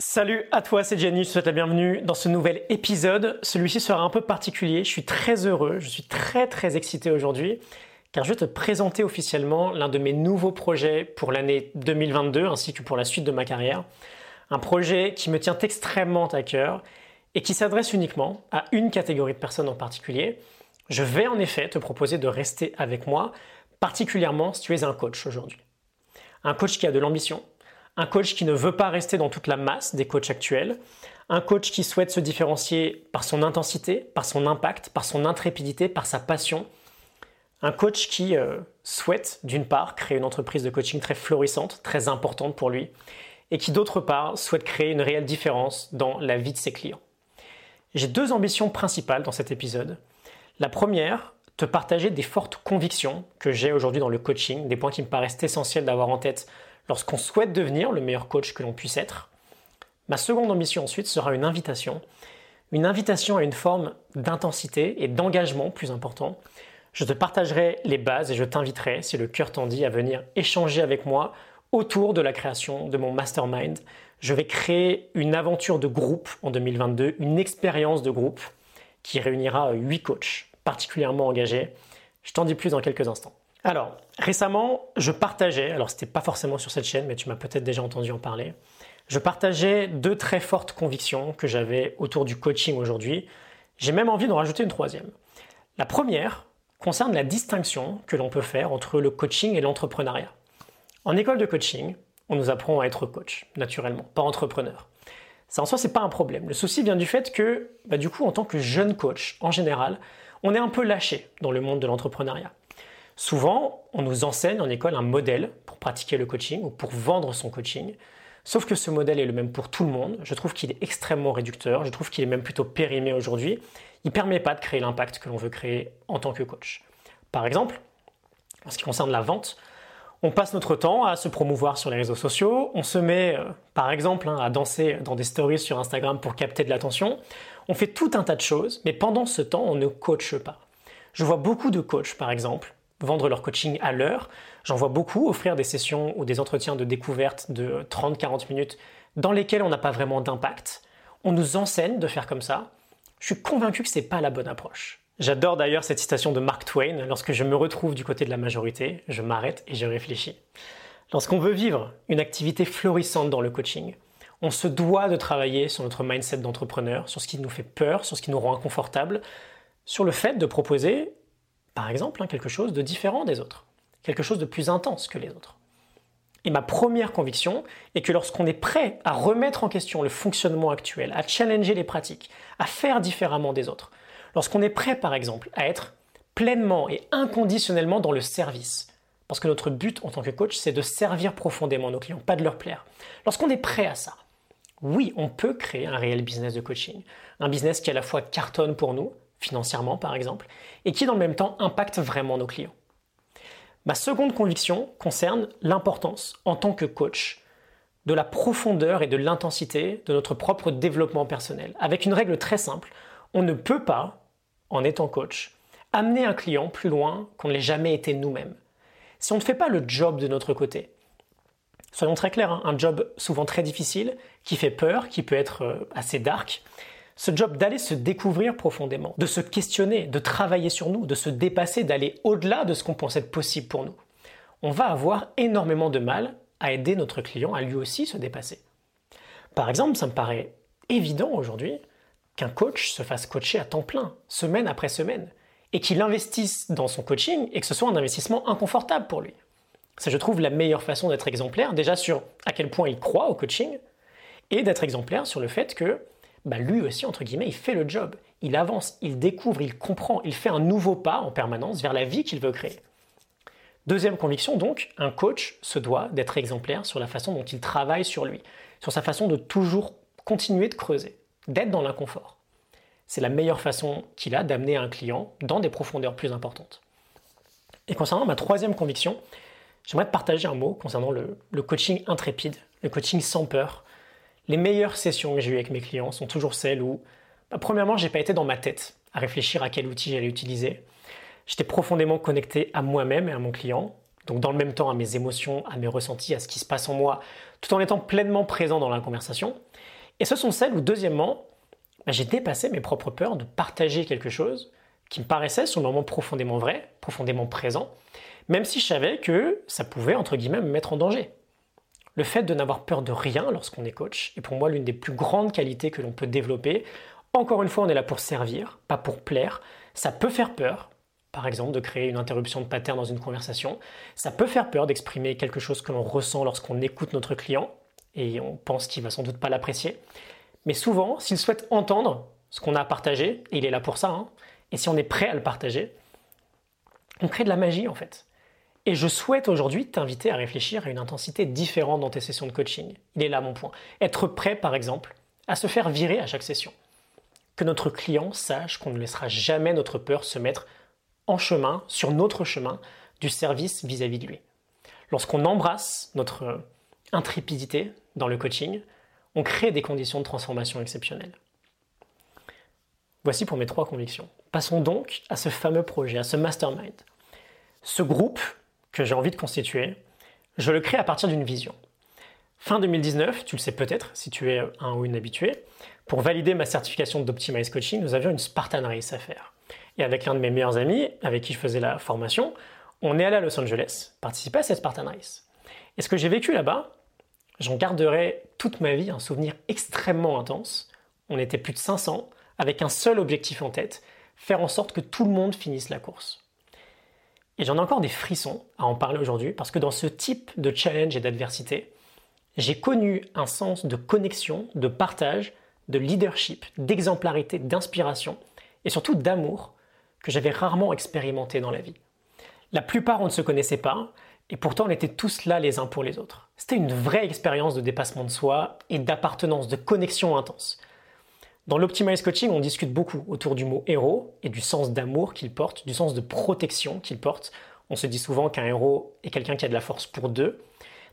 Salut à toi, c'est Jenny, je te souhaite la bienvenue dans ce nouvel épisode. Celui-ci sera un peu particulier, je suis très heureux, je suis très très excité aujourd'hui car je vais te présenter officiellement l'un de mes nouveaux projets pour l'année 2022 ainsi que pour la suite de ma carrière. Un projet qui me tient extrêmement à cœur et qui s'adresse uniquement à une catégorie de personnes en particulier. Je vais en effet te proposer de rester avec moi, particulièrement si tu es un coach aujourd'hui. Un coach qui a de l'ambition, un coach qui ne veut pas rester dans toute la masse des coachs actuels, un coach qui souhaite se différencier par son intensité, par son impact, par son intrépidité, par sa passion, un coach qui euh, souhaite d'une part créer une entreprise de coaching très florissante, très importante pour lui, et qui d'autre part souhaite créer une réelle différence dans la vie de ses clients. J'ai deux ambitions principales dans cet épisode. La première, te partager des fortes convictions que j'ai aujourd'hui dans le coaching, des points qui me paraissent essentiels d'avoir en tête lorsqu'on souhaite devenir le meilleur coach que l'on puisse être. Ma seconde ambition ensuite sera une invitation, une invitation à une forme d'intensité et d'engagement plus important. Je te partagerai les bases et je t'inviterai, si le cœur t'en dit, à venir échanger avec moi autour de la création de mon mastermind. Je vais créer une aventure de groupe en 2022, une expérience de groupe qui réunira huit coachs particulièrement engagés. Je t'en dis plus dans quelques instants. Alors, récemment, je partageais, alors c'était pas forcément sur cette chaîne, mais tu m'as peut-être déjà entendu en parler, je partageais deux très fortes convictions que j'avais autour du coaching aujourd'hui. J'ai même envie d'en rajouter une troisième. La première concerne la distinction que l'on peut faire entre le coaching et l'entrepreneuriat. En école de coaching, on nous apprend à être coach, naturellement, pas entrepreneur. Ça en soi, c'est pas un problème. Le souci vient du fait que, bah, du coup, en tant que jeune coach, en général, on est un peu lâché dans le monde de l'entrepreneuriat. Souvent, on nous enseigne en école un modèle pour pratiquer le coaching ou pour vendre son coaching. Sauf que ce modèle est le même pour tout le monde. Je trouve qu'il est extrêmement réducteur. Je trouve qu'il est même plutôt périmé aujourd'hui. Il ne permet pas de créer l'impact que l'on veut créer en tant que coach. Par exemple, en ce qui concerne la vente, on passe notre temps à se promouvoir sur les réseaux sociaux. On se met, euh, par exemple, hein, à danser dans des stories sur Instagram pour capter de l'attention. On fait tout un tas de choses, mais pendant ce temps, on ne coache pas. Je vois beaucoup de coachs, par exemple, vendre leur coaching à l'heure. J'en vois beaucoup offrir des sessions ou des entretiens de découverte de 30-40 minutes dans lesquels on n'a pas vraiment d'impact. On nous enseigne de faire comme ça. Je suis convaincu que c'est pas la bonne approche. J'adore d'ailleurs cette citation de Mark Twain. Lorsque je me retrouve du côté de la majorité, je m'arrête et je réfléchis. Lorsqu'on veut vivre une activité florissante dans le coaching, on se doit de travailler sur notre mindset d'entrepreneur, sur ce qui nous fait peur, sur ce qui nous rend inconfortable, sur le fait de proposer par exemple, hein, quelque chose de différent des autres, quelque chose de plus intense que les autres. Et ma première conviction est que lorsqu'on est prêt à remettre en question le fonctionnement actuel, à challenger les pratiques, à faire différemment des autres, lorsqu'on est prêt par exemple à être pleinement et inconditionnellement dans le service, parce que notre but en tant que coach, c'est de servir profondément nos clients, pas de leur plaire. Lorsqu'on est prêt à ça, oui, on peut créer un réel business de coaching, un business qui à la fois cartonne pour nous, financièrement par exemple, et qui dans le même temps impacte vraiment nos clients. Ma seconde conviction concerne l'importance en tant que coach de la profondeur et de l'intensité de notre propre développement personnel, avec une règle très simple, on ne peut pas, en étant coach, amener un client plus loin qu'on ne l'ait jamais été nous-mêmes. Si on ne fait pas le job de notre côté, soyons très clairs, hein, un job souvent très difficile, qui fait peur, qui peut être euh, assez dark, ce job d'aller se découvrir profondément, de se questionner, de travailler sur nous, de se dépasser, d'aller au-delà de ce qu'on pensait possible pour nous. On va avoir énormément de mal à aider notre client à lui aussi se dépasser. Par exemple, ça me paraît évident aujourd'hui qu'un coach se fasse coacher à temps plein, semaine après semaine, et qu'il investisse dans son coaching et que ce soit un investissement inconfortable pour lui. C'est, je trouve, la meilleure façon d'être exemplaire, déjà sur à quel point il croit au coaching, et d'être exemplaire sur le fait que bah lui aussi, entre guillemets, il fait le job. Il avance, il découvre, il comprend, il fait un nouveau pas en permanence vers la vie qu'il veut créer. Deuxième conviction, donc, un coach se doit d'être exemplaire sur la façon dont il travaille sur lui, sur sa façon de toujours continuer de creuser, d'être dans l'inconfort. C'est la meilleure façon qu'il a d'amener un client dans des profondeurs plus importantes. Et concernant ma troisième conviction, j'aimerais te partager un mot concernant le, le coaching intrépide, le coaching sans peur, les meilleures sessions que j'ai eues avec mes clients sont toujours celles où, bah, premièrement, j'ai pas été dans ma tête à réfléchir à quel outil j'allais utiliser. J'étais profondément connecté à moi-même et à mon client, donc dans le même temps à mes émotions, à mes ressentis, à ce qui se passe en moi, tout en étant pleinement présent dans la conversation. Et ce sont celles où, deuxièmement, bah, j'ai dépassé mes propres peurs de partager quelque chose qui me paraissait sur le moment profondément vrai, profondément présent, même si je savais que ça pouvait, entre guillemets, me mettre en danger. Le fait de n'avoir peur de rien lorsqu'on est coach est pour moi l'une des plus grandes qualités que l'on peut développer. Encore une fois, on est là pour servir, pas pour plaire. Ça peut faire peur, par exemple, de créer une interruption de pattern dans une conversation. Ça peut faire peur d'exprimer quelque chose que l'on ressent lorsqu'on écoute notre client et on pense qu'il va sans doute pas l'apprécier. Mais souvent, s'il souhaite entendre ce qu'on a à partager, et il est là pour ça, hein, et si on est prêt à le partager, on crée de la magie en fait. Et je souhaite aujourd'hui t'inviter à réfléchir à une intensité différente dans tes sessions de coaching. Il est là mon point. Être prêt, par exemple, à se faire virer à chaque session. Que notre client sache qu'on ne laissera jamais notre peur se mettre en chemin, sur notre chemin, du service vis-à-vis de lui. Lorsqu'on embrasse notre intrépidité dans le coaching, on crée des conditions de transformation exceptionnelles. Voici pour mes trois convictions. Passons donc à ce fameux projet, à ce mastermind. Ce groupe que j'ai envie de constituer, je le crée à partir d'une vision. Fin 2019, tu le sais peut-être si tu es un ou une habitué, pour valider ma certification d'Optimize Coaching, nous avions une Spartan Race à faire. Et avec l'un de mes meilleurs amis, avec qui je faisais la formation, on est allé à Los Angeles participer à cette Spartan Race. Et ce que j'ai vécu là-bas, j'en garderai toute ma vie un souvenir extrêmement intense. On était plus de 500, avec un seul objectif en tête, faire en sorte que tout le monde finisse la course. Et j'en ai encore des frissons à en parler aujourd'hui, parce que dans ce type de challenge et d'adversité, j'ai connu un sens de connexion, de partage, de leadership, d'exemplarité, d'inspiration, et surtout d'amour que j'avais rarement expérimenté dans la vie. La plupart, on ne se connaissait pas, et pourtant on était tous là les uns pour les autres. C'était une vraie expérience de dépassement de soi et d'appartenance, de connexion intense. Dans l'Optimize Coaching, on discute beaucoup autour du mot héros et du sens d'amour qu'il porte, du sens de protection qu'il porte. On se dit souvent qu'un héros est quelqu'un qui a de la force pour deux.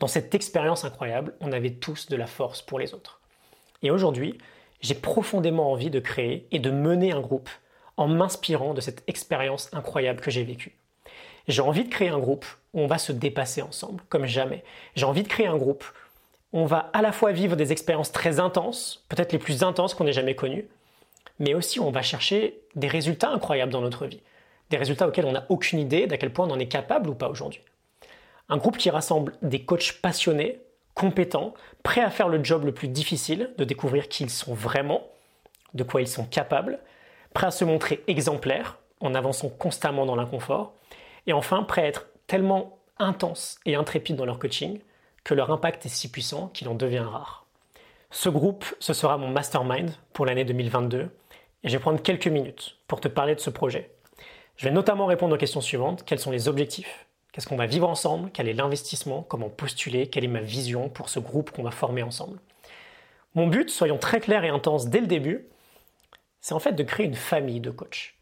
Dans cette expérience incroyable, on avait tous de la force pour les autres. Et aujourd'hui, j'ai profondément envie de créer et de mener un groupe en m'inspirant de cette expérience incroyable que j'ai vécue. J'ai envie de créer un groupe où on va se dépasser ensemble, comme jamais. J'ai envie de créer un groupe on va à la fois vivre des expériences très intenses, peut-être les plus intenses qu'on ait jamais connues, mais aussi on va chercher des résultats incroyables dans notre vie, des résultats auxquels on n'a aucune idée d'à quel point on en est capable ou pas aujourd'hui. Un groupe qui rassemble des coachs passionnés, compétents, prêts à faire le job le plus difficile, de découvrir qui ils sont vraiment, de quoi ils sont capables, prêts à se montrer exemplaires en avançant constamment dans l'inconfort, et enfin prêts à être tellement intenses et intrépides dans leur coaching que leur impact est si puissant qu'il en devient rare. Ce groupe, ce sera mon mastermind pour l'année 2022 et je vais prendre quelques minutes pour te parler de ce projet. Je vais notamment répondre aux questions suivantes. Quels sont les objectifs? Qu'est-ce qu'on va vivre ensemble? Quel est l'investissement? Comment postuler? Quelle est ma vision pour ce groupe qu'on va former ensemble? Mon but, soyons très clairs et intenses dès le début, c'est en fait de créer une famille de coachs.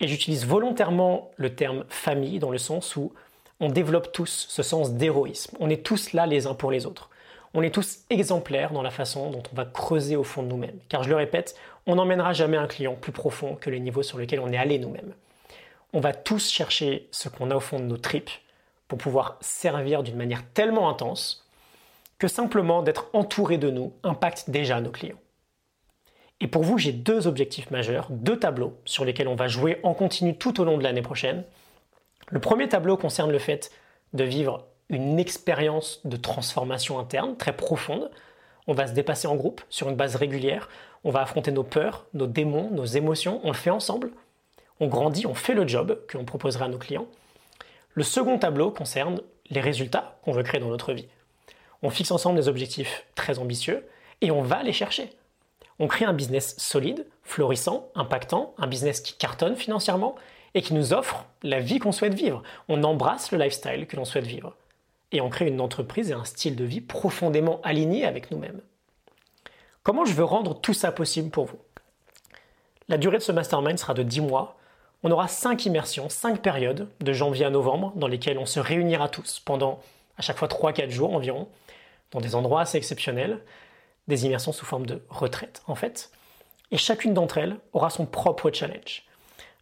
Et j'utilise volontairement le terme famille dans le sens où on développe tous ce sens d'héroïsme. On est tous là les uns pour les autres. On est tous exemplaires dans la façon dont on va creuser au fond de nous-mêmes. Car je le répète, on n'emmènera jamais un client plus profond que les niveaux sur lesquels on est allé nous-mêmes. On va tous chercher ce qu'on a au fond de nos tripes pour pouvoir servir d'une manière tellement intense que simplement d'être entouré de nous impacte déjà nos clients. Et pour vous, j'ai deux objectifs majeurs, deux tableaux sur lesquels on va jouer en continu tout au long de l'année prochaine le premier tableau concerne le fait de vivre une expérience de transformation interne très profonde. On va se dépasser en groupe sur une base régulière. On va affronter nos peurs, nos démons, nos émotions. On le fait ensemble. On grandit, on fait le job que l'on proposera à nos clients. Le second tableau concerne les résultats qu'on veut créer dans notre vie. On fixe ensemble des objectifs très ambitieux et on va les chercher. On crée un business solide, florissant, impactant, un business qui cartonne financièrement et qui nous offre la vie qu'on souhaite vivre. On embrasse le lifestyle que l'on souhaite vivre. Et on crée une entreprise et un style de vie profondément alignés avec nous-mêmes. Comment je veux rendre tout ça possible pour vous? La durée de ce mastermind sera de 10 mois. On aura 5 immersions, 5 périodes, de janvier à novembre, dans lesquelles on se réunira tous pendant à chaque fois 3-4 jours environ, dans des endroits assez exceptionnels, des immersions sous forme de retraite en fait. Et chacune d'entre elles aura son propre challenge.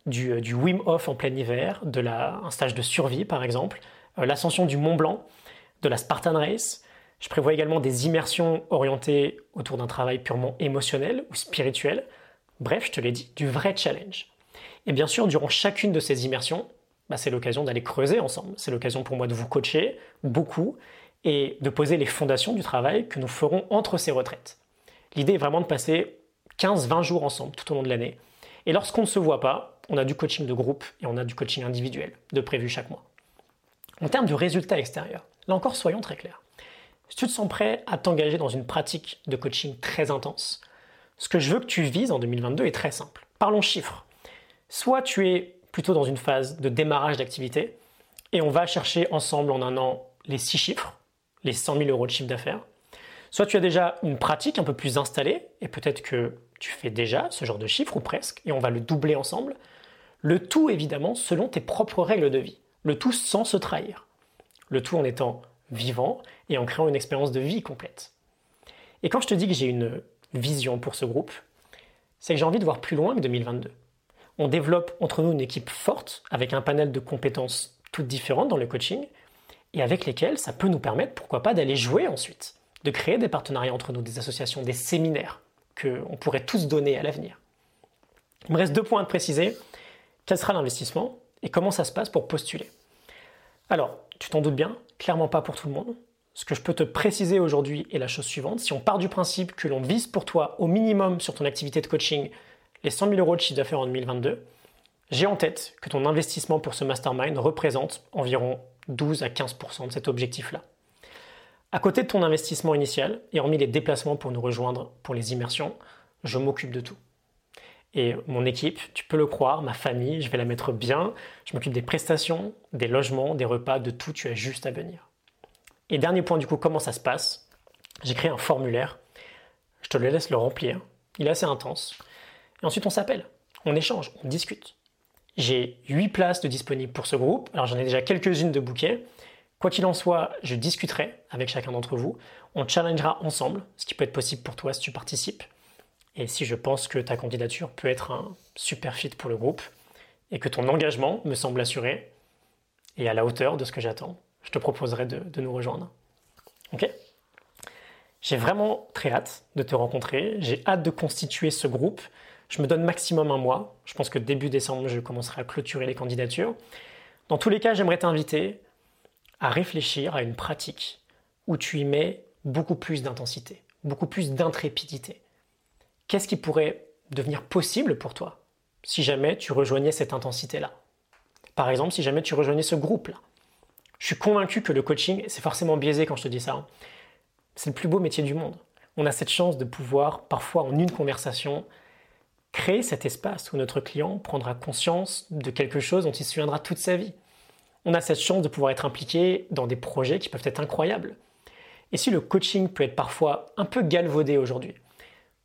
Euh, du, Wim Hof en plein hiver, de la, un stage de survie par exemple, euh, l'ascension du Mont Blanc, de la Spartan Race, Je prévois également des immersions orientées autour d'un travail purement émotionnel ou spirituel. Bref, je te l'ai dit, du vrai challenge. Et bien sûr, durant chacune de ces immersions, bah, c'est l'occasion d'aller creuser ensemble. C'est l'occasion pour moi de vous coacher beaucoup et de poser les fondations du travail que nous ferons entre ces retraites. L'idée est vraiment de passer 15-20 jours ensemble tout au long de l'année. Et lorsqu'on ne se voit pas, on a du coaching de groupe et on a du coaching individuel de prévu chaque mois. En termes de résultats extérieurs, là encore soyons très clairs. Si tu te sens prêt à t'engager dans une pratique de coaching très intense, ce que je veux que tu vises en 2022 est très simple. Parlons chiffres. Soit tu es plutôt dans une phase de démarrage d'activité et on va chercher ensemble en un an les six chiffres, les 100 000 euros de chiffre d'affaires. Soit tu as déjà une pratique un peu plus installée et peut-être que tu fais déjà ce genre de chiffres ou presque et on va le doubler ensemble. Le tout évidemment selon tes propres règles de vie. Le tout sans se trahir. Le tout en étant vivant et en créant une expérience de vie complète. Et quand je te dis que j'ai une vision pour ce groupe, c'est que j'ai envie de voir plus loin que 2022. On développe entre nous une équipe forte avec un panel de compétences toutes différentes dans le coaching et avec lesquelles ça peut nous permettre, pourquoi pas, d'aller jouer ensuite, de créer des partenariats entre nous, des associations, des séminaires qu'on pourrait tous donner à l'avenir. Il me reste deux points à préciser. Quel sera l'investissement et comment ça se passe pour postuler? Alors, tu t'en doutes bien, clairement pas pour tout le monde. Ce que je peux te préciser aujourd'hui est la chose suivante. Si on part du principe que l'on vise pour toi au minimum sur ton activité de coaching les 100 000 euros de chiffre d'affaires en 2022, j'ai en tête que ton investissement pour ce mastermind représente environ 12 à 15% de cet objectif-là. À côté de ton investissement initial, et hormis les déplacements pour nous rejoindre pour les immersions, je m'occupe de tout. Et mon équipe, tu peux le croire, ma famille, je vais la mettre bien. Je m'occupe des prestations, des logements, des repas, de tout, tu as juste à venir. Et dernier point du coup, comment ça se passe? J'ai créé un formulaire. Je te le laisse le remplir. Il est assez intense. Et ensuite, on s'appelle, on échange, on discute. J'ai 8 places de disponibles pour ce groupe. Alors j'en ai déjà quelques-unes de bouquets. Quoi qu'il en soit, je discuterai avec chacun d'entre vous. On challengera ensemble, ce qui peut être possible pour toi si tu participes. Et si je pense que ta candidature peut être un super fit pour le groupe et que ton engagement me semble assuré et à la hauteur de ce que j'attends, je te proposerai de, nous rejoindre. Ok? J'ai vraiment très hâte de te rencontrer. J'ai hâte de constituer ce groupe. Je me donne maximum un mois. Je pense que début décembre, je commencerai à clôturer les candidatures. Dans tous les cas, j'aimerais t'inviter à réfléchir à une pratique où tu y mets beaucoup plus d'intensité, beaucoup plus d'intrépidité qu'est-ce qui pourrait devenir possible pour toi si jamais tu rejoignais cette intensité-là? Par exemple, si jamais tu rejoignais ce groupe-là. Je suis convaincu que le coaching, c'est forcément biaisé quand je te dis ça, hein. c'est le plus beau métier du monde. On a cette chance de pouvoir, parfois en une conversation, créer cet espace où notre client prendra conscience de quelque chose dont il se souviendra toute sa vie. On a cette chance de pouvoir être impliqué dans des projets qui peuvent être incroyables. Et si le coaching peut être parfois un peu galvaudé aujourd'hui,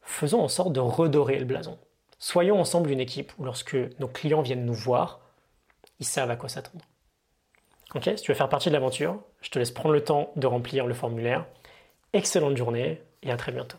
faisons en sorte de redorer le blason. Soyons ensemble une équipe où lorsque nos clients viennent nous voir, ils savent à quoi s'attendre. Ok, si tu veux faire partie de l'aventure, je te laisse prendre le temps de remplir le formulaire. Excellente journée et à très bientôt.